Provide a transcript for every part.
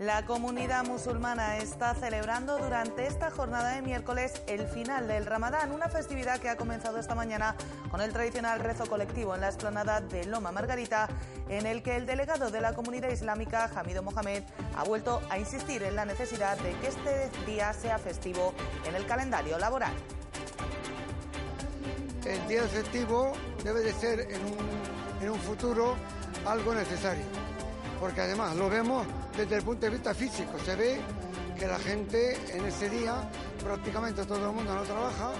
La comunidad musulmana está celebrando durante esta jornada de miércoles el final del Ramadán, una festividad que ha comenzado esta mañana con el tradicional rezo colectivo en la explanada de Loma Margarita, en el que el delegado de la comunidad islámica, Hamido Mohamed, ha vuelto a insistir en la necesidad de que este día sea festivo en el calendario laboral. El día festivo debe de ser en un, en un futuro algo necesario, porque además lo vemos desde el punto de vista físico. Se ve que la gente en ese día, prácticamente todo el mundo no trabaja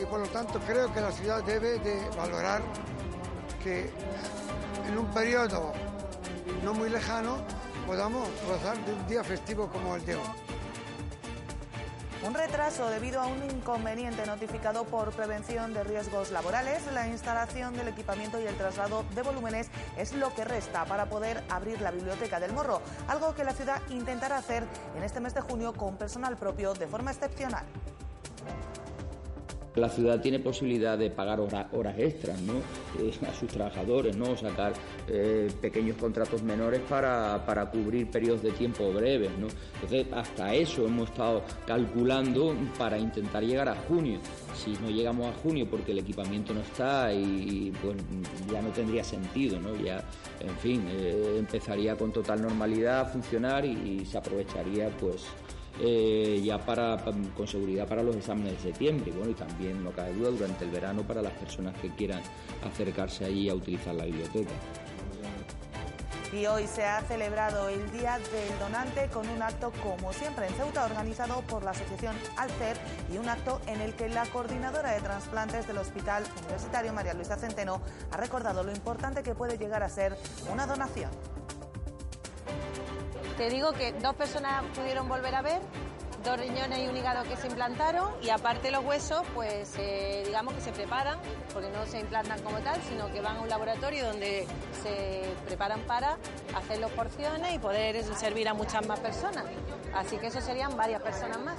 y por lo tanto creo que la ciudad debe de valorar que en un periodo no muy lejano podamos gozar de un día festivo como el de hoy. Un retraso debido a un inconveniente notificado por prevención de riesgos laborales. La instalación del equipamiento y el traslado de volúmenes es lo que resta para poder abrir la biblioteca del Morro, algo que la ciudad intentará hacer en este mes de junio con personal propio de forma excepcional. La ciudad tiene posibilidad de pagar horas extras ¿no? Eh, a sus trabajadores, ¿no? sacar eh, pequeños contratos menores para, para, cubrir periodos de tiempo breves. ¿no? Entonces, hasta eso hemos estado calculando para intentar llegar a junio. Si no llegamos a junio porque el equipamiento no está y pues ya no tendría sentido, ¿no? ya, en fin, eh, empezaría con total normalidad a funcionar y, y se aprovecharía pues eh, ya para, con seguridad para los exámenes de septiembre. Bueno, y también, no cabe duda, durante el verano para las personas que quieran acercarse allí a utilizar la biblioteca. Y hoy se ha celebrado el Día del Donante con un acto, como siempre, en Ceuta, organizado por la Asociación Alcer y un acto en el que la coordinadora de trasplantes del Hospital Universitario, María Luisa Centeno, ha recordado lo importante que puede llegar a ser una donación. Te digo que dos personas pudieron volver a ver, dos riñones y un hígado que se implantaron y aparte los huesos, pues eh, digamos que se preparan, porque no se implantan como tal, sino que van a un laboratorio donde se preparan para hacer las porciones y poder servir a muchas más personas. Así que eso serían varias personas más.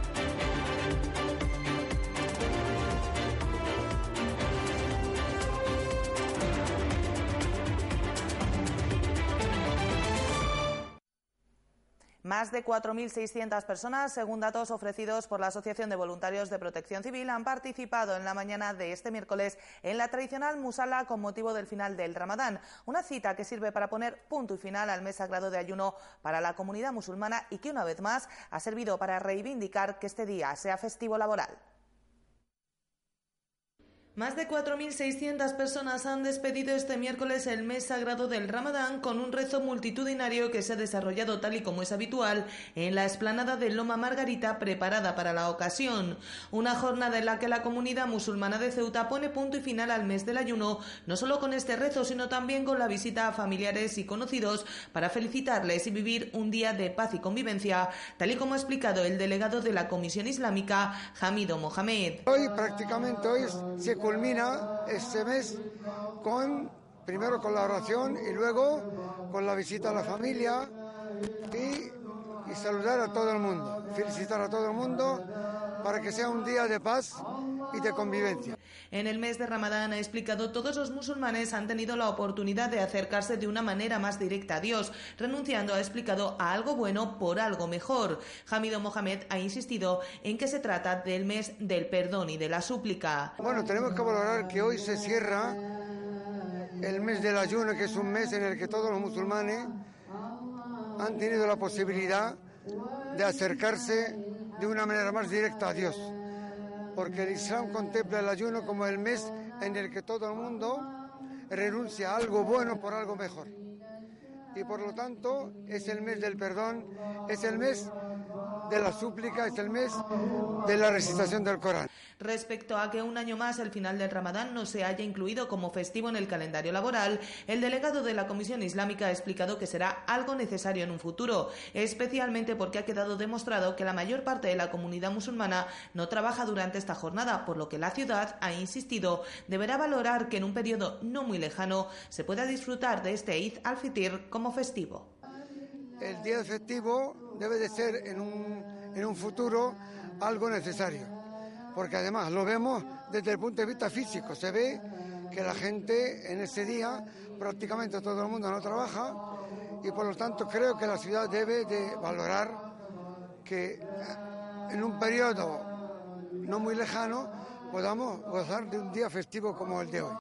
Más de 4.600 personas, según datos ofrecidos por la Asociación de Voluntarios de Protección Civil, han participado en la mañana de este miércoles en la tradicional musala con motivo del final del Ramadán, una cita que sirve para poner punto y final al mes sagrado de ayuno para la comunidad musulmana y que una vez más ha servido para reivindicar que este día sea festivo laboral. Más de 4.600 personas han despedido este miércoles el mes sagrado del Ramadán con un rezo multitudinario que se ha desarrollado tal y como es habitual en la explanada de Loma Margarita preparada para la ocasión. Una jornada en la que la comunidad musulmana de Ceuta pone punto y final al mes del ayuno, no solo con este rezo, sino también con la visita a familiares y conocidos para felicitarles y vivir un día de paz y convivencia, tal y como ha explicado el delegado de la Comisión Islámica, Hamido Mohamed. Hoy prácticamente hoy se culmina este mes con, primero con la oración y luego con la visita a la familia y, y saludar a todo el mundo, felicitar a todo el mundo para que sea un día de paz y de convivencia. En el mes de Ramadán ha explicado todos los musulmanes han tenido la oportunidad de acercarse de una manera más directa a Dios, renunciando, ha explicado, a algo bueno por algo mejor. Hamido Mohamed ha insistido en que se trata del mes del perdón y de la súplica. Bueno, tenemos que valorar que hoy se cierra el mes del ayuno, que es un mes en el que todos los musulmanes han tenido la posibilidad de acercarse de una manera más directa a Dios porque el Islam contempla el ayuno como el mes en el que todo el mundo renuncia a algo bueno por algo mejor. y por lo tanto es el mes del perdón, es el mes de la súplica, es el mes de la recitación del Corán. Respecto a que un año más el final del Ramadán no se haya incluido como festivo en el calendario laboral, el delegado de la Comisión Islámica ha explicado que será algo necesario en un futuro, especialmente porque ha quedado demostrado que la mayor parte de la comunidad musulmana no trabaja durante esta jornada, por lo que la ciudad, ha insistido, deberá valorar que en un periodo no muy lejano se pueda disfrutar de este Eid al-Fitir como festivo. El día festivo debe de ser en un, en un futuro algo necesario, porque además lo vemos desde el punto de vista físico, se ve que la gente en ese día prácticamente todo el mundo no trabaja y por lo tanto creo que la ciudad debe de valorar que en un periodo no muy lejano podamos gozar de un día festivo como el de hoy.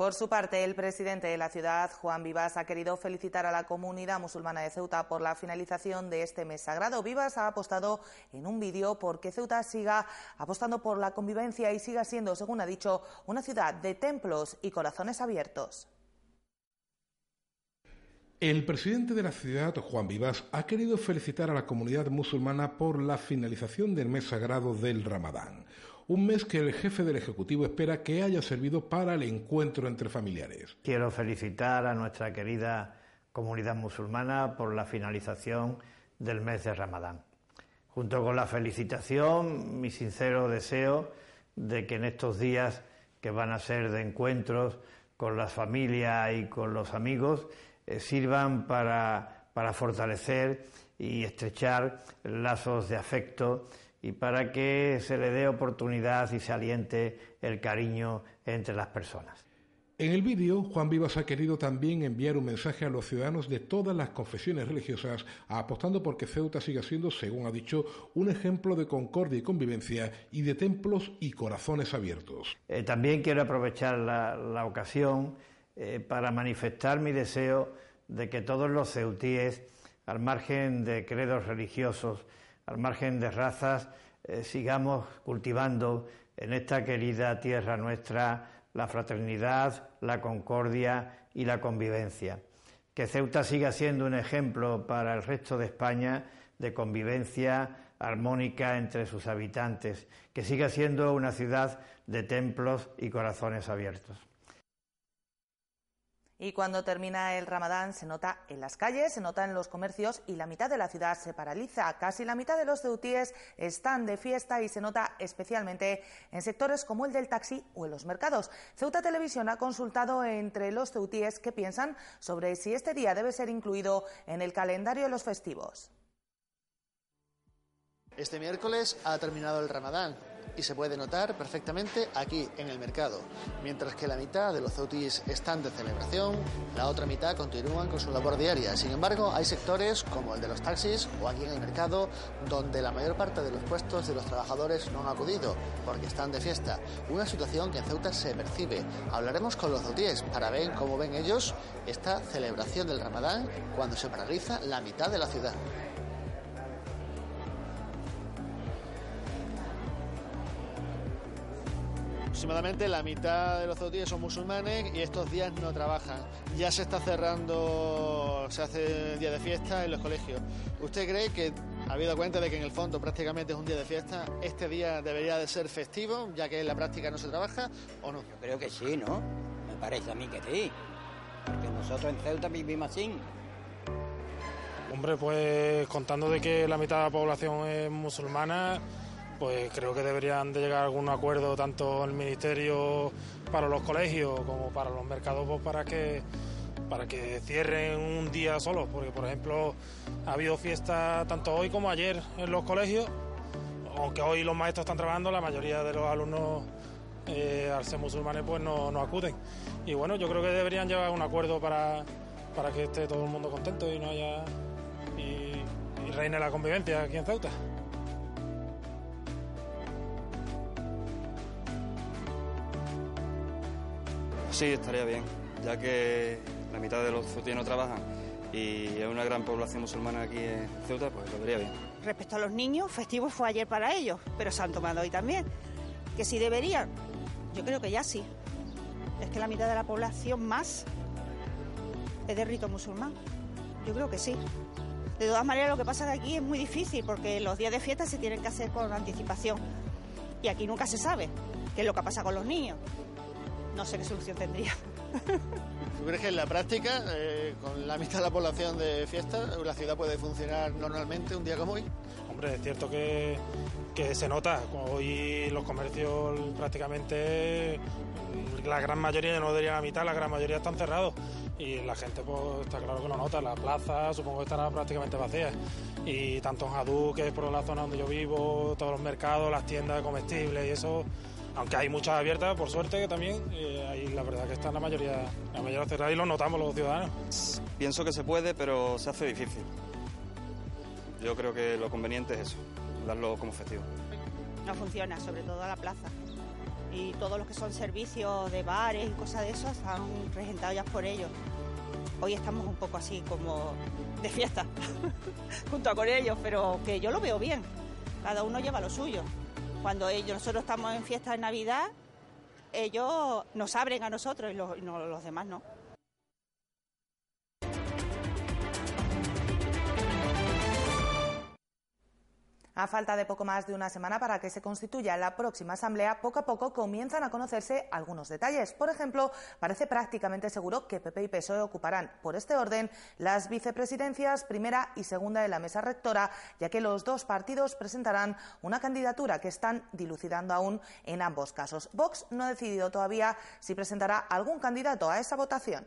Por su parte, el presidente de la ciudad, Juan Vivas, ha querido felicitar a la comunidad musulmana de Ceuta por la finalización de este mes sagrado. Vivas ha apostado en un vídeo por que Ceuta siga apostando por la convivencia y siga siendo, según ha dicho, una ciudad de templos y corazones abiertos. El presidente de la ciudad, Juan Vivas, ha querido felicitar a la comunidad musulmana por la finalización del mes sagrado del Ramadán un mes que el jefe del Ejecutivo espera que haya servido para el encuentro entre familiares. Quiero felicitar a nuestra querida comunidad musulmana por la finalización del mes de Ramadán. Junto con la felicitación, mi sincero deseo de que en estos días que van a ser de encuentros con las familias y con los amigos, eh, sirvan para, para fortalecer y estrechar lazos de afecto y para que se le dé oportunidad y se aliente el cariño entre las personas. En el vídeo, Juan Vivas ha querido también enviar un mensaje a los ciudadanos de todas las confesiones religiosas, apostando por que Ceuta siga siendo, según ha dicho, un ejemplo de concordia y convivencia y de templos y corazones abiertos. Eh, también quiero aprovechar la, ocasión eh, para manifestar mi deseo de que todos los ceutíes, al margen de credos religiosos, al margen de razas, eh, sigamos cultivando en esta querida tierra nuestra la fraternidad, la concordia y la convivencia. Que Ceuta siga siendo un ejemplo para el resto de España de convivencia armónica entre sus habitantes, que siga siendo una ciudad de templos y corazones abiertos. Y cuando termina el ramadán se nota en las calles, se nota en los comercios y la mitad de la ciudad se paraliza. Casi la mitad de los ceutíes están de fiesta y se nota especialmente en sectores como el del taxi o en los mercados. Ceuta Televisión ha consultado entre los ceutíes qué piensan sobre si este día debe ser incluido en el calendario de los festivos. Este miércoles ha terminado el ramadán y se puede notar perfectamente aquí en el mercado. Mientras que la mitad de los ceutíes están de celebración, la otra mitad continúan con su labor diaria. Sin embargo, hay sectores como el de los taxis o aquí en el mercado donde la mayor parte de los puestos de los trabajadores no han acudido porque están de fiesta. Una situación que en Ceuta se percibe. Hablaremos con los ceutíes para ver cómo ven ellos esta celebración del Ramadán cuando se paraliza la mitad de la ciudad. Aproximadamente la mitad de los ceutíes son musulmanes y estos días no trabajan. Ya se está cerrando, se hace día de fiesta en los colegios. ¿Usted cree que, habido cuenta de que en el fondo prácticamente es un día de fiesta, este día debería de ser festivo, ya que en la práctica no se trabaja, o no? Yo creo que sí, ¿no? Me parece a mí que sí. Porque nosotros en Ceuta vivimos así. Hombre, pues contando de que la mitad de la población es musulmana, pues creo que deberían de llegar a algún acuerdo tanto el ministerio para los colegios como para los mercados pues, para que para que cierren un día solo, porque por ejemplo ha habido fiestas tanto hoy como ayer en los colegios, aunque hoy los maestros están trabajando, la mayoría de los alumnos eh, al ser musulmanes pues no, acuden. Y bueno, yo creo que deberían llegar a un acuerdo para, para que esté todo el mundo contento y no haya y reine la convivencia aquí en Ceuta. Sí, estaría bien, ya que la mitad de los ceutíes no trabajan y hay una gran población musulmana aquí en Ceuta, pues lo vería bien. Respecto a los niños, festivo fue ayer para ellos, pero se han tomado hoy también. ¿Que sí deberían? Yo creo que ya sí. Es que la mitad de la población más es de rito musulmán. Yo creo que sí. De todas maneras, lo que pasa aquí es muy difícil porque los días de fiesta se tienen que hacer con anticipación. Y aquí nunca se sabe qué es lo que pasa con los niños. No sé qué solución tendría. ¿Tú crees que en la práctica, eh, con la mitad de la población de fiesta, la ciudad puede funcionar normalmente un día como hoy? Hombre, es cierto que, que se nota. Hoy los comercios prácticamente, la gran mayoría, no diría la mitad, la gran mayoría están cerrados. Y la gente, pues está claro que lo nota. La plaza supongo que estará prácticamente vacía. Y tanto en Jadú, que es por la zona donde yo vivo, todos los mercados, las tiendas de comestibles y eso, aunque hay muchas abiertas, por suerte que también, eh, ahí la verdad que están la mayoría, la mayoría cerradas y lo notamos los ciudadanos. Pienso que se puede, pero se hace difícil. Yo creo que lo conveniente es eso, darlo como festivo. No funciona, sobre todo a la plaza. Y todos los que son servicios de bares y cosas de eso están regentados ya por ellos. Hoy estamos un poco así como de fiesta, junto con ellos, pero que yo lo veo bien. Cada uno lleva lo suyo. Cuando ellos, nosotros estamos en fiesta de Navidad, ellos nos abren a nosotros y los, y no- los demás no. A falta de poco más de una semana para que se constituya la próxima Asamblea, poco a poco comienzan a conocerse algunos detalles. Por ejemplo, parece prácticamente seguro que PP y PSOE ocuparán, por este orden, las vicepresidencias primera y segunda de la mesa rectora, ya que los dos partidos presentarán una candidatura que están dilucidando aún en ambos casos. Vox no ha decidido todavía si presentará algún candidato a esa votación.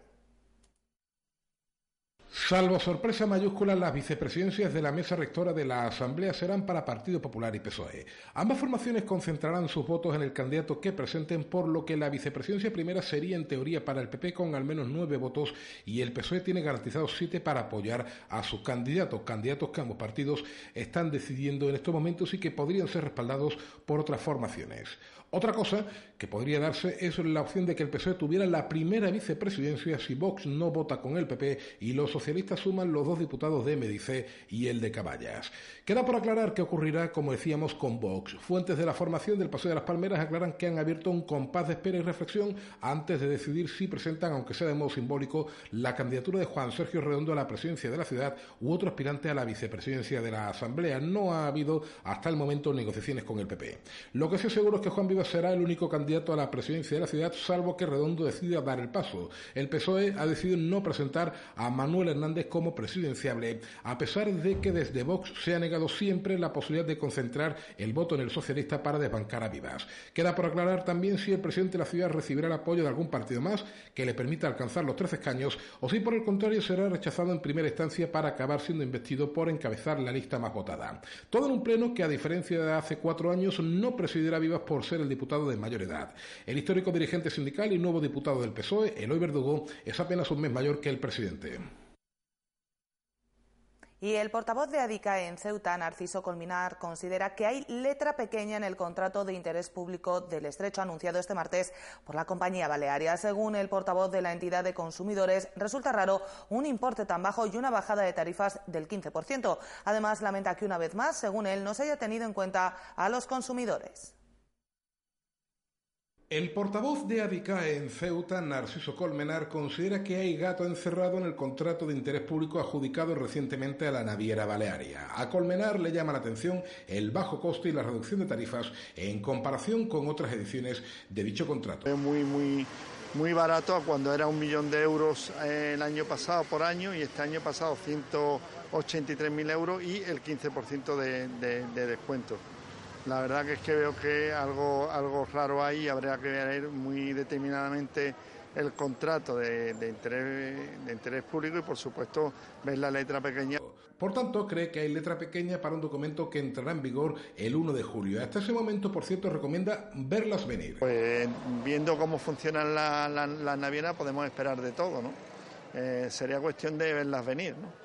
Salvo sorpresa mayúscula, las vicepresidencias de la mesa rectora de la Asamblea serán para Partido Popular y PSOE. Ambas formaciones concentrarán sus votos en el candidato que presenten, por lo que la vicepresidencia primera sería en teoría para el PP con al menos nueve votos y el PSOE tiene garantizados siete para apoyar a sus candidatos, candidatos que ambos partidos están decidiendo en estos momentos y que podrían ser respaldados por otras formaciones. Otra cosa que podría darse es la opción de que el PSOE tuviera la primera vicepresidencia si Vox no vota con el PP y los socialistas suman los dos diputados de Medice y el de Caballas. Queda por aclarar qué ocurrirá, como decíamos, con Vox. Fuentes de la formación del Paseo de las Palmeras aclaran que han abierto un compás de espera y reflexión antes de decidir si presentan, aunque sea de modo simbólico, la candidatura de Juan Sergio Redondo a la presidencia de la ciudad u otro aspirante a la vicepresidencia de la Asamblea. No ha habido hasta el momento negociaciones con el PP. Lo que sí seguro es que Juan Vivas será el único candidato a la presidencia de la ciudad, salvo que Redondo decida dar el paso. El PSOE ha decidido no presentar a Manuel Hernández como presidenciable, a pesar de que desde Vox se ha negado siempre la posibilidad de concentrar el voto en el socialista para desbancar a Vivas. Queda por aclarar también si el presidente de la ciudad recibirá el apoyo de algún partido más que le permita alcanzar los 13 escaños o si por el contrario será rechazado en primera instancia para acabar siendo investido por encabezar la lista más votada. Todo en un pleno que, a diferencia de hace cuatro años, no presidirá Vivas por ser el diputado de mayor edad. El histórico dirigente sindical y nuevo diputado del PSOE, Eloy Verdugo, es apenas un mes mayor que el presidente. Y el portavoz de Adica en Ceuta, Narciso Colminar, considera que hay letra pequeña en el contrato de interés público del estrecho anunciado este martes por la compañía balearia. Según el portavoz de la entidad de consumidores, resulta raro un importe tan bajo y una bajada de tarifas del 15%. Además, lamenta que una vez más, según él, no se haya tenido en cuenta a los consumidores. El portavoz de ADICAE en Ceuta, Narciso Colmenar, considera que hay gato encerrado en el contrato de interés público adjudicado recientemente a la naviera Balearia. A Colmenar le llama la atención el bajo coste y la reducción de tarifas en comparación con otras ediciones de dicho contrato. Es muy, muy, muy barato cuando era un millón de euros eh, el año pasado por año y este año pasado 183.000 euros y el 15% de, de, de descuento. La verdad que es que veo que algo, algo raro hay y habría que ver muy determinadamente el contrato de, de, interés, de interés público y por supuesto ver la letra pequeña. Por tanto, cree que hay letra pequeña para un documento que entrará en vigor el 1 de julio. Hasta ese momento, por cierto, recomienda verlas venir. Pues viendo cómo funcionan las la, la navieras podemos esperar de todo, ¿no? Eh, sería cuestión de verlas venir, ¿no?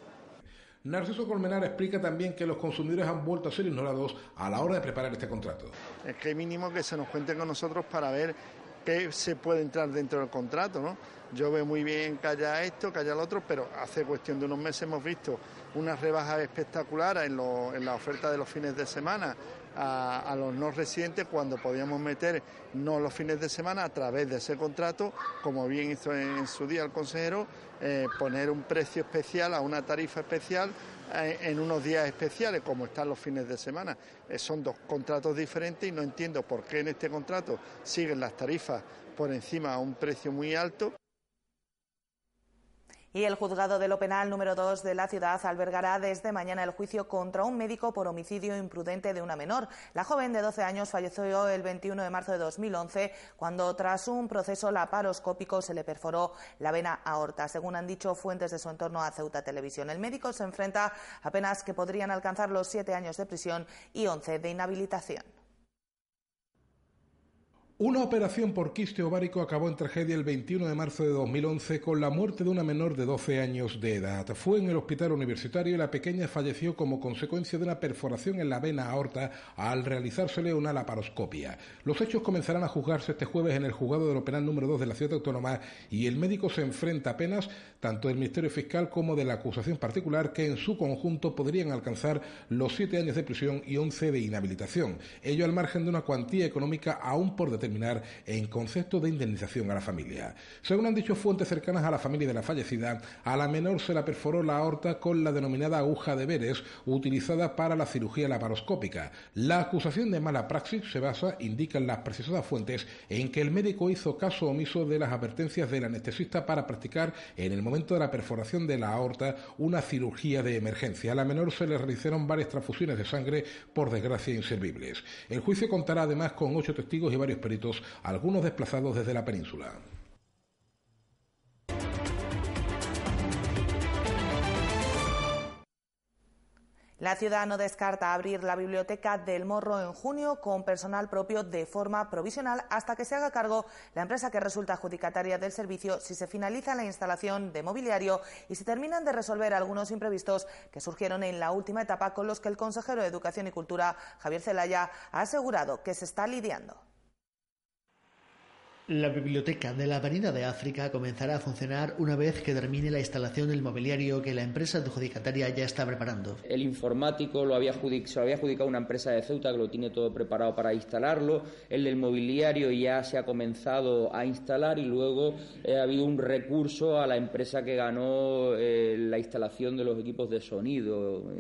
Narciso Colmenar explica también que los consumidores han vuelto a ser ignorados a la hora de preparar este contrato. Es que mínimo que se nos cuente con nosotros para ver qué se puede entrar dentro del contrato, ¿no? Yo veo muy bien que haya esto, que haya lo otro, pero hace cuestión de unos meses hemos visto una rebaja espectacular en, en la oferta de los fines de semana a, los no residentes cuando podíamos meter no los fines de semana a través de ese contrato, como bien hizo en, su día el consejero, eh, poner un precio especial a una tarifa especial eh, en unos días especiales, como están los fines de semana. Eh, son dos contratos diferentes y no entiendo por qué en este contrato siguen las tarifas por encima a un precio muy alto. Y el juzgado de lo penal número 2 de la ciudad albergará desde mañana el juicio contra un médico por homicidio imprudente de una menor. La joven de 12 años falleció el 21 de marzo de 2011 cuando tras un proceso laparoscópico se le perforó la vena aorta. Según han dicho fuentes de su entorno a Ceuta Televisión, el médico se enfrenta a penas que podrían alcanzar los siete años de prisión y 11 de inhabilitación. Una operación por quiste ovárico acabó en tragedia el 21 de marzo de 2011 con la muerte de una menor de 12 años de edad. Fue en el hospital universitario y la pequeña falleció como consecuencia de una perforación en la vena aorta al realizársele una laparoscopia. Los hechos comenzarán a juzgarse este jueves en el juzgado de lo penal número 2 de la ciudad autónoma y el médico se enfrenta a penas tanto del Ministerio Fiscal como de la acusación particular que en su conjunto podrían alcanzar los 7 años de prisión y 11 de inhabilitación. Ello al margen de una cuantía económica aún por determinar en concepto de indemnización a la familia. Según han dicho fuentes cercanas a la familia de la fallecida, a la menor se la perforó la aorta con la denominada aguja de Veres, utilizada para la cirugía laparoscópica. La acusación de mala praxis se basa, indican las precisadas fuentes, en que el médico hizo caso omiso de las advertencias del anestesista para practicar en el momento de la perforación de la aorta una cirugía de emergencia. A la menor se le realizaron varias transfusiones de sangre, por desgracia inservibles. El juicio contará además con ocho testigos y varios peritos algunos desplazados desde la península. La ciudad no descarta abrir la biblioteca del Morro en junio con personal propio de forma provisional hasta que se haga cargo la empresa que resulta adjudicataria del servicio si se finaliza la instalación de mobiliario y se terminan de resolver algunos imprevistos que surgieron en la última etapa con los que el consejero de Educación y Cultura, Javier Zelaya, ha asegurado que se está lidiando. La biblioteca de la Avenida de África comenzará a funcionar una vez que termine la instalación del mobiliario que la empresa adjudicataria ya está preparando. El informático lo había se lo había adjudicado una empresa de Ceuta que lo tiene todo preparado para instalarlo. El del mobiliario ya se ha comenzado a instalar y luego eh, ha habido un recurso a la empresa que ganó eh, la instalación de los equipos de sonido,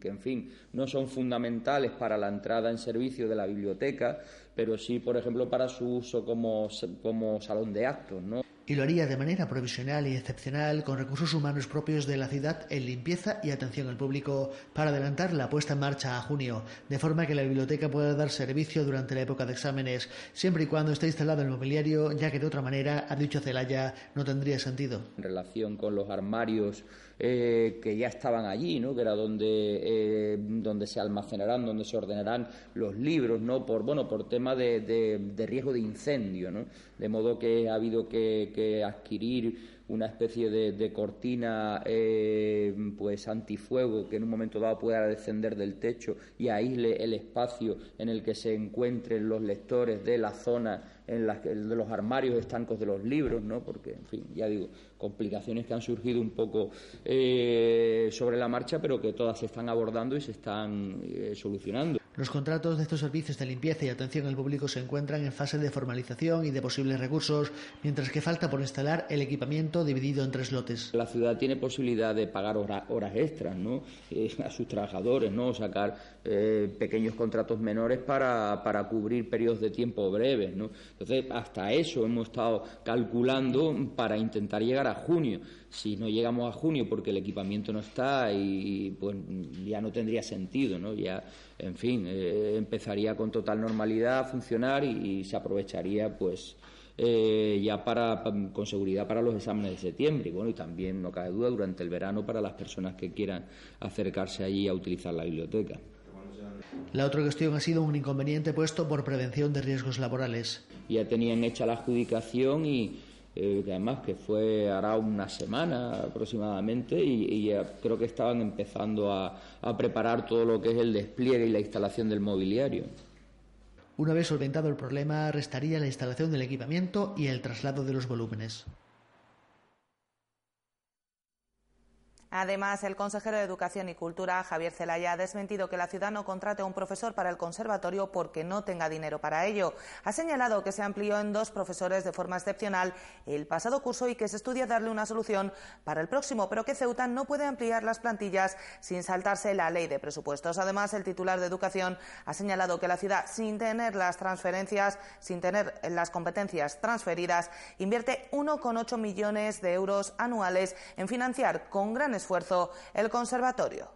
que en fin no son fundamentales para la entrada en servicio de la biblioteca pero sí, por ejemplo, para su uso como, como salón de actos, ¿no? y lo haría de manera provisional y excepcional con recursos humanos propios de la ciudad en limpieza y atención al público para adelantar la puesta en marcha a junio, de forma que la biblioteca pueda dar servicio durante la época de exámenes, siempre y cuando esté instalado el mobiliario, ya que de otra manera, ha dicho Celaya, no tendría sentido. En relación con los armarios eh, que ya estaban allí, ¿no? que era donde, eh, donde se almacenarán, donde se ordenarán los libros, ¿no? por, bueno, por tema de, de, riesgo de incendio, ¿no? de modo que ha habido que, adquirir una especie de, cortina eh, pues antifuego que en un momento dado pueda descender del techo y aísle el espacio en el que se encuentren los lectores de la zona en las, de los armarios estancos de los libros, ¿no? porque, en fin, ya digo, complicaciones que han surgido un poco eh, sobre la marcha, pero que todas se están abordando y se están eh, solucionando. Los contratos de estos servicios de limpieza y atención al público se encuentran en fase de formalización y de posibles recursos, mientras que falta por instalar el equipamiento dividido en tres lotes. La ciudad tiene posibilidad de pagar horas extras ¿no? Eh, a sus trabajadores, ¿no? sacar eh, pequeños contratos menores para, para, cubrir periodos de tiempo breves. ¿no? Entonces, hasta eso hemos estado calculando para intentar llegar a junio. Si no llegamos a junio porque el equipamiento no está y pues ya no tendría sentido, ¿no? Ya, en fin, eh, empezaría con total normalidad a funcionar y, se aprovecharía pues eh, ya para, con seguridad para los exámenes de septiembre. Y bueno, y también, no cabe duda, durante el verano para las personas que quieran acercarse allí a utilizar la biblioteca. La otra cuestión ha sido un inconveniente puesto por prevención de riesgos laborales. Ya tenían hecha la adjudicación y, eh, que además que fue hará una semana aproximadamente y, creo que estaban empezando a, preparar todo lo que es el despliegue y la instalación del mobiliario. Una vez solventado el problema, restaría la instalación del equipamiento y el traslado de los volúmenes. Además, el consejero de Educación y Cultura, Javier Zelaya, ha desmentido que la ciudad no contrate a un profesor para el conservatorio porque no tenga dinero para ello. Ha señalado que se amplió en dos profesores de forma excepcional el pasado curso y que se estudia darle una solución para el próximo, pero que Ceuta no puede ampliar las plantillas sin saltarse la ley de presupuestos. Además, el titular de Educación ha señalado que la ciudad, sin tener las transferencias, sin tener las competencias transferidas, invierte 1,8 millones de euros anuales en financiar con gran esfuerzo el conservatorio.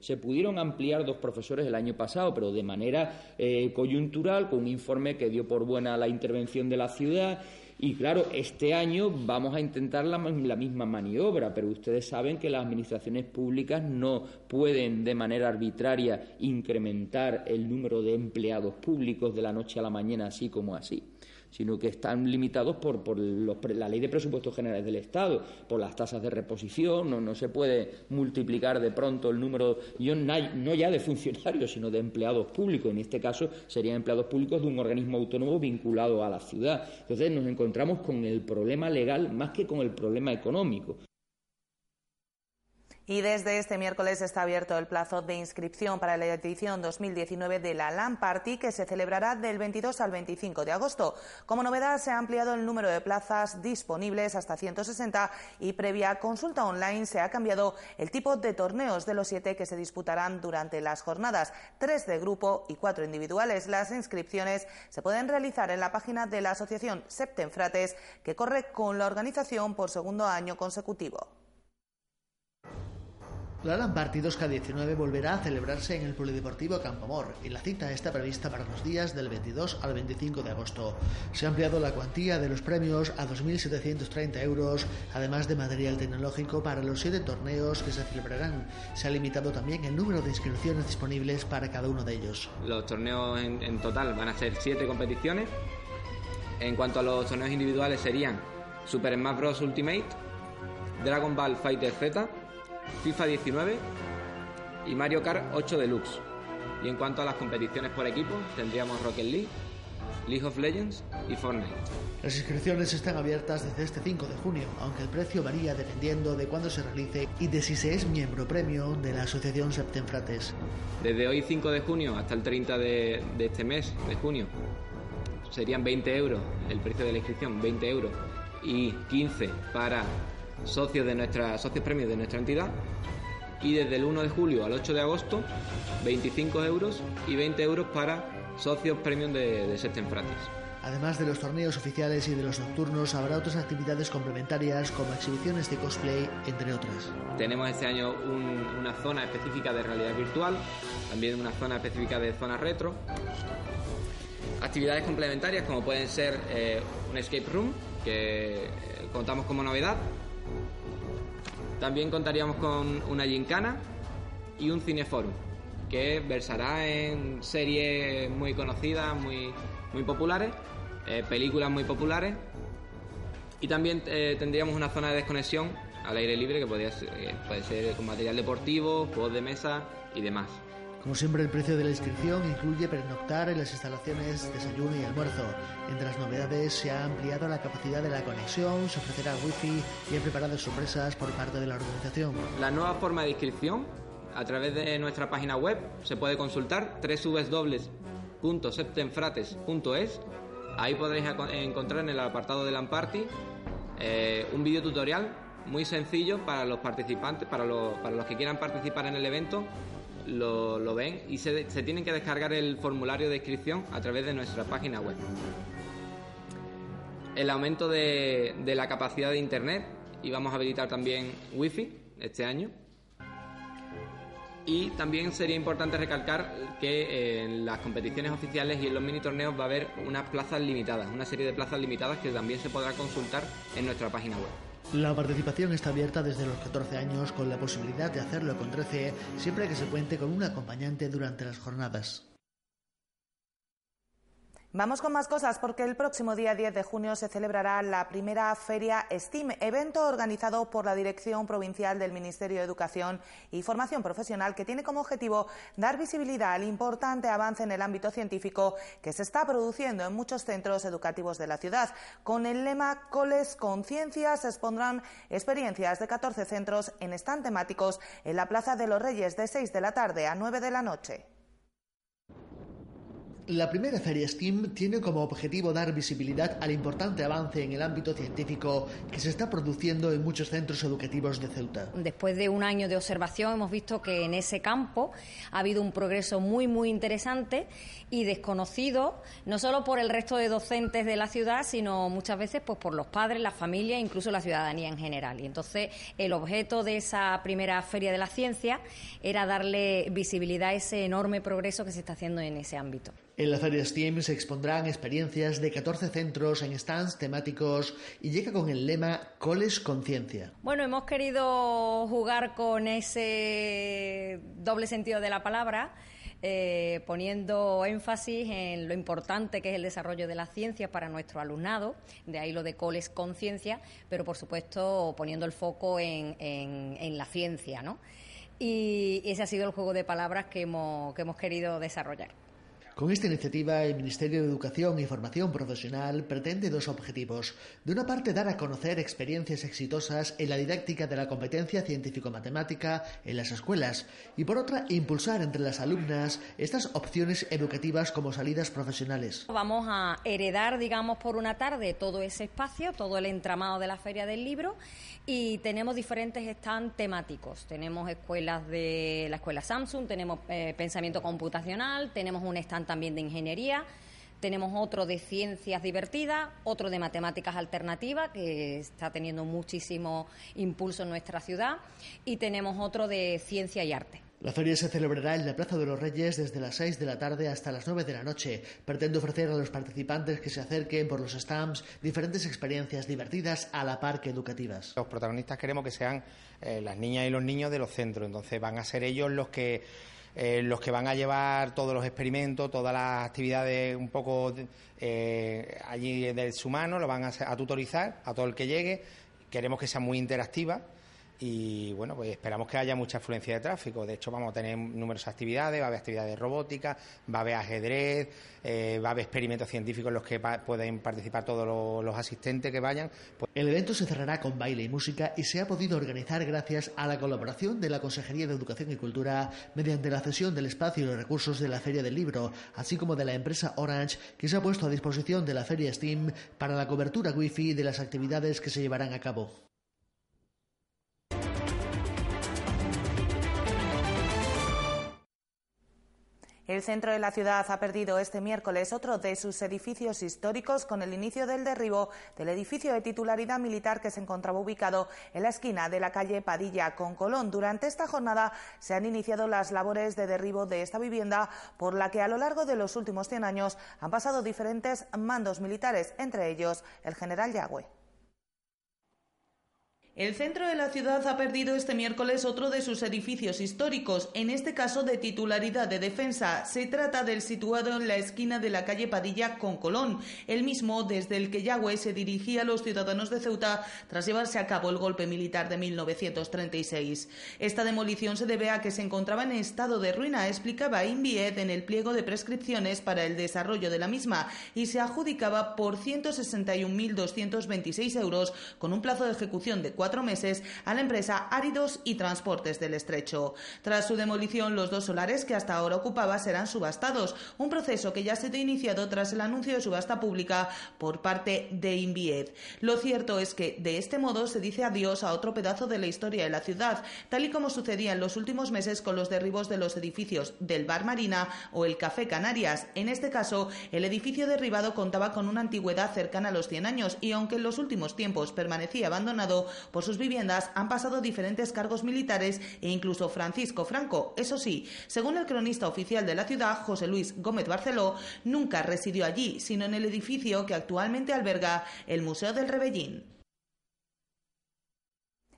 Se pudieron ampliar dos profesores el año pasado, pero de manera eh, coyuntural, con un informe que dio por buena la intervención de la ciudad. Y claro, este año vamos a intentar la, la, misma maniobra, pero ustedes saben que las administraciones públicas no pueden de manera arbitraria incrementar el número de empleados públicos de la noche a la mañana, así como así sino que están limitados por, por la ley de presupuestos generales del Estado, por las tasas de reposición, no, no se puede multiplicar de pronto el número, no ya de funcionarios, sino de empleados públicos, en este caso serían empleados públicos de un organismo autónomo vinculado a la ciudad. Entonces nos encontramos con el problema legal más que con el problema económico. Y desde este miércoles está abierto el plazo de inscripción para la edición 2019 de la LAN Party, que se celebrará del 22 al 25 de agosto. Como novedad, se ha ampliado el número de plazas disponibles hasta 160 y previa consulta online se ha cambiado el tipo de torneos de los siete que se disputarán durante las jornadas, tres de grupo y cuatro individuales. Las inscripciones se pueden realizar en la página de la asociación Septenfrates, que corre con la organización por segundo año consecutivo. La LAN Party 2K19 volverá a celebrarse en el Polideportivo Campomor y la cita está prevista para los días del 22 al 25 de agosto. Se ha ampliado la cuantía de los premios a 2.730 euros, además de material tecnológico para los siete torneos que se celebrarán. Se ha limitado también el número de inscripciones disponibles para cada uno de ellos. Los torneos en, en total van a ser siete competiciones. En cuanto a los torneos individuales serían Super Smash Bros. Ultimate, Dragon Ball Fighter Z, FIFA 19 y Mario Kart 8 Deluxe. Y en cuanto a las competiciones por equipo, tendríamos Rocket League, League of Legends y Fortnite. Las inscripciones están abiertas desde este 5 de junio, aunque el precio varía dependiendo de cuándo se realice y de si se es miembro premio de la Asociación Septenfrates. Desde hoy 5 de junio hasta el 30 de, de este mes, de junio, serían 20 euros el precio de la inscripción, 20 euros, y 15 para socios de nuestra socios premios de nuestra entidad y desde el 1 de julio al 8 de agosto 25 euros y 20 euros para socios premium de, de Septemfratis. Además de los torneos oficiales y de los nocturnos, habrá otras actividades complementarias como exhibiciones de cosplay, entre otras. Tenemos este año una zona específica de realidad virtual, también una zona específica de zona retro. Actividades complementarias como pueden ser eh, un escape room, que contamos como novedad, también contaríamos con una gincana y un cineforum, que versará en series muy conocidas, muy, muy populares, eh, películas muy populares. Y también eh, tendríamos una zona de desconexión al aire libre que podría ser, eh, puede ser con material deportivo, juegos de mesa y demás. Como siempre, el precio de la inscripción incluye pernoctar en las instalaciones, desayuno y almuerzo. Entre las novedades se ha ampliado la capacidad de la conexión, se ofrecerá wifi y han preparado sorpresas por parte de la organización. La nueva forma de inscripción, a través de nuestra página web, se puede consultar www.septenfrates.es. Ahí podréis encontrar en el apartado de Lamparty eh, un vídeo tutorial muy sencillo para los participantes, para para los que quieran participar en el evento lo, ven y se, tienen que descargar el formulario de inscripción a través de nuestra página web. El aumento de, la capacidad de Internet y vamos a habilitar también Wi-Fi este año. Y también sería importante recalcar que en las competiciones oficiales y en los mini torneos va a haber unas plazas limitadas, una serie de plazas limitadas que también se podrá consultar en nuestra página web. La participación está abierta desde los 14 años con la posibilidad de hacerlo con 13 siempre que se cuente con un acompañante durante las jornadas. Vamos con más cosas porque el próximo día 10 de junio se celebrará la primera feria STEAM, evento organizado por la Dirección Provincial del Ministerio de Educación y Formación Profesional que tiene como objetivo dar visibilidad al importante avance en el ámbito científico que se está produciendo en muchos centros educativos de la ciudad. Con el lema Coles Conciencia se expondrán experiencias de 14 centros en stand temáticos en la Plaza de los Reyes de 6 de la tarde a 9 de la noche. La primera feria STEAM tiene como objetivo dar visibilidad al importante avance en el ámbito científico que se está produciendo en muchos centros educativos de Ceuta. Después de un año de observación hemos visto que en ese campo ha habido un progreso muy muy interesante y desconocido no solo por el resto de docentes de la ciudad, sino muchas veces pues por los padres, la familia e incluso la ciudadanía en general. Y entonces el objeto de esa primera feria de la ciencia era darle visibilidad a ese enorme progreso que se está haciendo en ese ámbito. En la Feria STEAM se expondrán experiencias de 14 centros en stands temáticos y llega con el lema Coles Conciencia. Bueno, hemos querido jugar con ese doble sentido de la palabra. Eh, poniendo énfasis en lo importante que es el desarrollo de la ciencia para nuestro alumnado, de ahí lo de coles conciencia, pero por supuesto poniendo el foco en, en, la ciencia, ¿no? Y ese ha sido el juego de palabras que hemos, que hemos querido desarrollar. Con esta iniciativa, el Ministerio de Educación y Formación Profesional pretende dos objetivos. De una parte, dar a conocer experiencias exitosas en la didáctica de la competencia científico-matemática en las escuelas y por otra, impulsar entre las alumnas estas opciones educativas como salidas profesionales. Vamos a heredar, digamos, por una tarde todo ese espacio, todo el entramado de la Feria del Libro y tenemos diferentes stands temáticos. Tenemos escuelas de la escuela Samsung, tenemos eh, pensamiento computacional, tenemos un stand también de ingeniería, tenemos otro de ciencias divertidas, otro de matemáticas alternativas, que está teniendo muchísimo impulso en nuestra ciudad, y tenemos otro de ciencia y arte. La feria se celebrará en la Plaza de los Reyes desde las 6 de la tarde hasta las 9 de la noche. Pretende ofrecer a los participantes que se acerquen por los stands diferentes experiencias divertidas a la par que educativas. Los protagonistas queremos que sean eh, las niñas y los niños de los centros, entonces van a ser ellos los que eh, los que van a llevar todos los experimentos, todas las actividades un poco eh, allí del humano, lo van a, a tutorizar a todo el que llegue. Queremos que sea muy interactiva y bueno, pues esperamos que haya mucha afluencia de tráfico. De hecho, vamos a tener numerosas actividades, va a haber actividades de robótica, va a haber ajedrez, eh, va a haber experimentos científicos en los que pueden participar todos los, asistentes que vayan. Pues El evento se cerrará con baile y música y se ha podido organizar gracias a la colaboración de la Consejería de Educación y Cultura mediante la cesión del espacio y los recursos de la Feria del Libro, así como de la empresa Orange, que se ha puesto a disposición de la Feria Steam para la cobertura Wi-Fi de las actividades que se llevarán a cabo. El centro de la ciudad ha perdido este miércoles otro de sus edificios históricos con el inicio del derribo del edificio de titularidad militar que se encontraba ubicado en la esquina de la calle Padilla con Colón. Durante esta jornada se han iniciado las labores de derribo de esta vivienda por la que a lo largo de los últimos 100 años han pasado diferentes mandos militares, entre ellos el general Yagüe. El centro de la ciudad ha perdido este miércoles otro de sus edificios históricos, en este caso de titularidad de defensa. Se trata del situado en la esquina de la calle Padilla con Colón, el mismo desde el que Yagüe se dirigía a los ciudadanos de Ceuta tras llevarse a cabo el golpe militar de 1936. Esta demolición se debe a que se encontraba en estado de ruina, explicaba Invied en el pliego de prescripciones para el desarrollo de la misma y se adjudicaba por 161.226 euros con un plazo de ejecución de cuatro cuatro meses a la empresa Áridos y Transportes del Estrecho. Tras su demolición, los dos solares que hasta ahora ocupaba serán subastados, un proceso que ya se ha iniciado tras el anuncio de subasta pública por parte de Invied. Lo cierto es que de este modo se dice adiós a otro pedazo de la historia de la ciudad, tal y como sucedía en los últimos meses con los derribos de los edificios del Bar Marina o el Café Canarias. En este caso, el edificio derribado contaba con una antigüedad cercana a los 100 años y aunque en los últimos tiempos permanecía abandonado, por sus viviendas han pasado diferentes cargos militares e incluso Francisco Franco. Eso sí, según el cronista oficial de la ciudad, José Luis Gómez Barceló, nunca residió allí, sino en el edificio que actualmente alberga el Museo del Rebellín.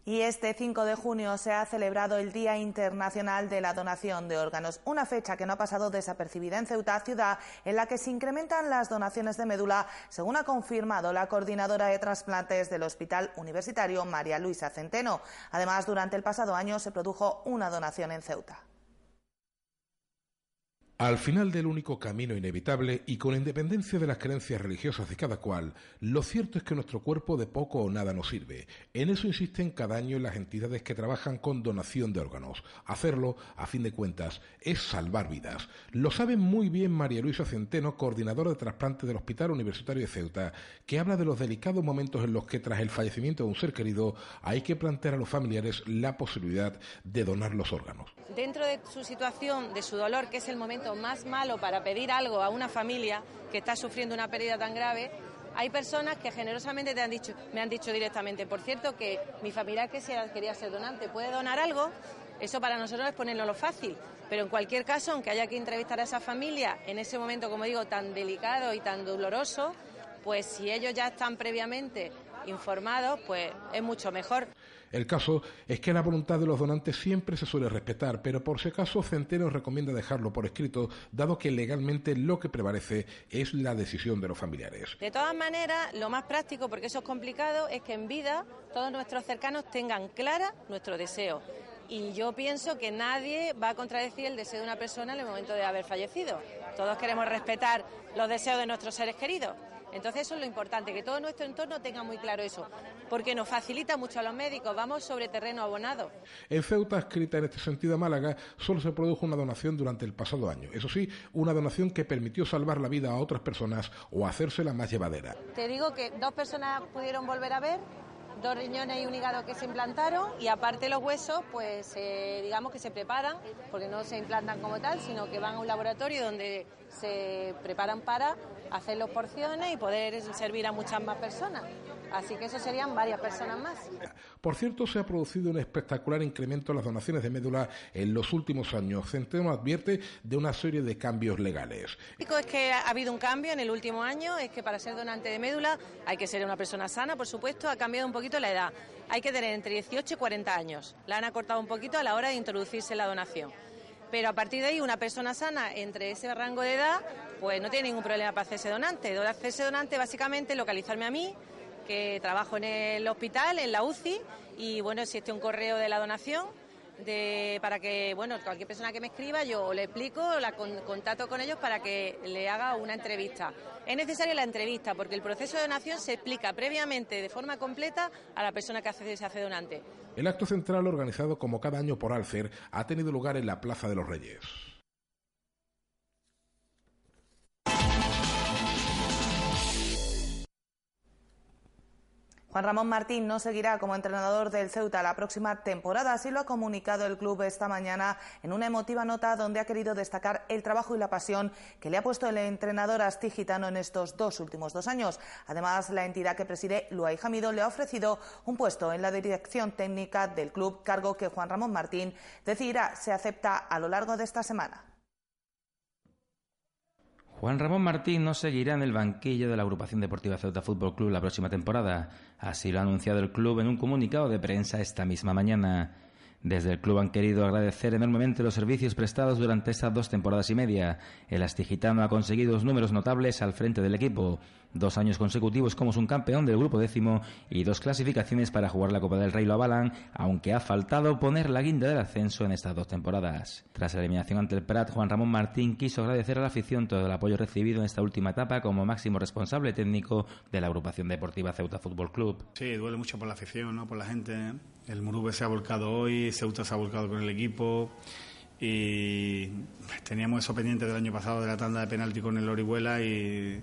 Y este 5 de junio se ha celebrado el Día Internacional de la Donación de Órganos, una fecha que no ha pasado desapercibida en Ceuta, ciudad en la que se incrementan las donaciones de médula, según ha confirmado la coordinadora de trasplantes del Hospital Universitario María Luisa Centeno. Además, durante el pasado año se produjo una donación en Ceuta. Al final del único camino inevitable y con independencia de las creencias religiosas de cada cual, lo cierto es que nuestro cuerpo de poco o nada nos sirve. En eso insisten cada año las entidades que trabajan con donación de órganos. Hacerlo, a fin de cuentas, es salvar vidas. Lo sabe muy bien María Luisa Centeno, coordinadora de trasplante del Hospital Universitario de Ceuta, que habla de los delicados momentos en los que tras el fallecimiento de un ser querido hay que plantear a los familiares la posibilidad de donar los órganos. Dentro de su situación, de su dolor, que es el momento más malo para pedir algo a una familia que está sufriendo una pérdida tan grave, hay personas que generosamente te han dicho, me han dicho directamente, por cierto, que mi familiar que quería ser donante puede donar algo, eso para nosotros es ponerlo lo fácil. Pero en cualquier caso, aunque haya que entrevistar a esa familia en ese momento, como digo, tan delicado y tan doloroso, pues si ellos ya están previamente informados, pues es mucho mejor. El caso es que la voluntad de los donantes siempre se suele respetar, pero por si acaso Centeno recomienda dejarlo por escrito, dado que legalmente lo que prevalece es la decisión de los familiares. De todas maneras, lo más práctico, porque eso es complicado, es que en vida todos nuestros cercanos tengan clara nuestro deseo. Y yo pienso que nadie va a contradecir el deseo de una persona en el momento de haber fallecido. Todos queremos respetar los deseos de nuestros seres queridos. Entonces eso es lo importante, que todo nuestro entorno tenga muy claro eso, porque nos facilita mucho a los médicos, vamos sobre terreno abonado. En Ceuta, escrita en este sentido a Málaga, solo se produjo una donación durante el pasado año. Eso sí, una donación que permitió salvar la vida a otras personas o hacérsela más llevadera. Te digo que dos personas pudieron volver a ver, dos riñones y un hígado que se implantaron y aparte los huesos, pues eh, digamos que se preparan, porque no se implantan como tal, sino que van a un laboratorio donde se preparan para hacer las porciones y poder servir a muchas más personas. Así que eso serían varias personas más. Por cierto, se ha producido un espectacular incremento en las donaciones de médula en los últimos años. Centeno advierte de una serie de cambios legales. Lo es que ha habido un cambio en el último año, es que para ser donante de médula hay que ser una persona sana, por supuesto, ha cambiado un poquito la edad. Hay que tener entre 18 y 40 años. La han acortado un poquito a la hora de introducirse la donación pero a partir de ahí una persona sana entre ese rango de edad pues no tiene ningún problema para hacerse donante. Hacerse donante básicamente localizarme a mí, que trabajo en el hospital, en la UCI, y bueno, existe un correo de la donación de, para que, bueno, cualquier persona que me escriba, yo le explico, la contacto con ellos para que le haga una entrevista. Es necesaria la entrevista porque el proceso de donación se explica previamente de forma completa a la persona que se hace donante. El acto central, organizado como cada año por Alcer, ha tenido lugar en la Plaza de los Reyes. Juan Ramón Martín no seguirá como entrenador del Ceuta la próxima temporada, así lo ha comunicado el club esta mañana en una emotiva nota donde ha querido destacar el trabajo y la pasión que le ha puesto el entrenador astigitano en estos dos últimos dos años. Además, la entidad que preside, Luay Jamido, le ha ofrecido un puesto en la dirección técnica del club, cargo que Juan Ramón Martín decidirá se acepta a lo largo de esta semana. Juan Ramón Martín no seguirá en el banquillo de la agrupación deportiva Ceuta Fútbol Club la próxima temporada. Así lo ha anunciado el club en un comunicado de prensa esta misma mañana. Desde el club han querido agradecer enormemente los servicios prestados durante estas dos temporadas y media. El astigitano ha conseguido números notables al frente del equipo, dos años consecutivos como campeón del grupo décimo y dos clasificaciones para jugar la Copa del Rey lo avalan, aunque ha faltado poner la guinda del ascenso en estas dos temporadas. Tras la eliminación ante el Prat, Juan Ramón Martín quiso agradecer a la afición todo el apoyo recibido en esta última etapa como máximo responsable técnico de la agrupación deportiva Ceuta Fútbol Club. Sí, duele mucho por la afición, ¿no? por la gente. El Murube se ha volcado hoy, Ceuta se ha volcado con el equipo y teníamos eso pendiente del año pasado de la tanda de penalti con el Orihuela y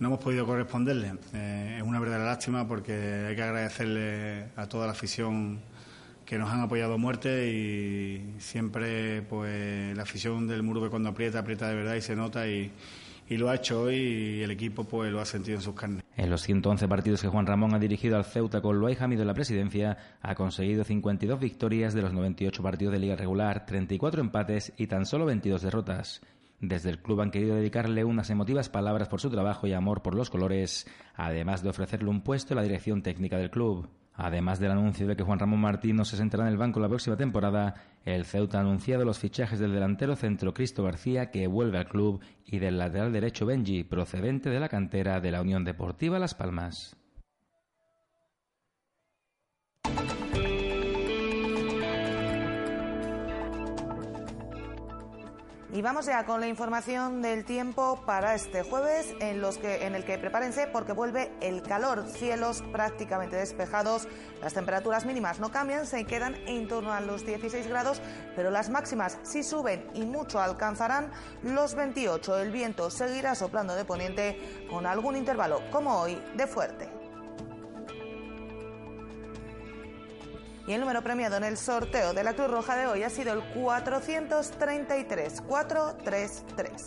no hemos podido corresponderle. Eh, es una verdadera lástima porque hay que agradecerle a toda la afición que nos han apoyado a muerte y siempre pues la afición del Murube cuando aprieta, aprieta de verdad y se nota y, lo ha hecho hoy y el equipo pues lo ha sentido en sus carnes. En los 111 partidos que Juan Ramón ha dirigido al Ceuta con Luay Jamido en la presidencia, ha conseguido 52 victorias de los 98 partidos de liga regular, 34 empates y tan solo 22 derrotas. Desde el club han querido dedicarle unas emotivas palabras por su trabajo y amor por los colores, además de ofrecerle un puesto en la dirección técnica del club. Además del anuncio de que Juan Ramón Martín no se sentará en el banco la próxima temporada, el Ceuta ha anunciado los fichajes del delantero centro Cristo García, que vuelve al club, y del lateral derecho Benji, procedente de la cantera de la Unión Deportiva Las Palmas. Y vamos ya con la información del tiempo para este jueves, en, los que, en el que prepárense porque vuelve el calor, cielos prácticamente despejados, las temperaturas mínimas no cambian, se quedan en torno a los 16 grados, pero las máximas sí suben y mucho alcanzarán los 28. El viento seguirá soplando de poniente con algún intervalo, como hoy, de fuerte. Y el número premiado en el sorteo de la Cruz Roja de hoy ha sido el 433 433.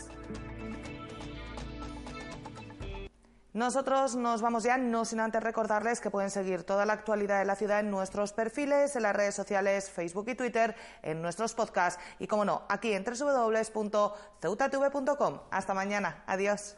Nosotros nos vamos ya, no sin antes recordarles que pueden seguir toda la actualidad de la ciudad en nuestros perfiles, en las redes sociales, Facebook y Twitter, en nuestros podcasts y, como no, aquí en www.ceutatv.com. Hasta mañana. Adiós.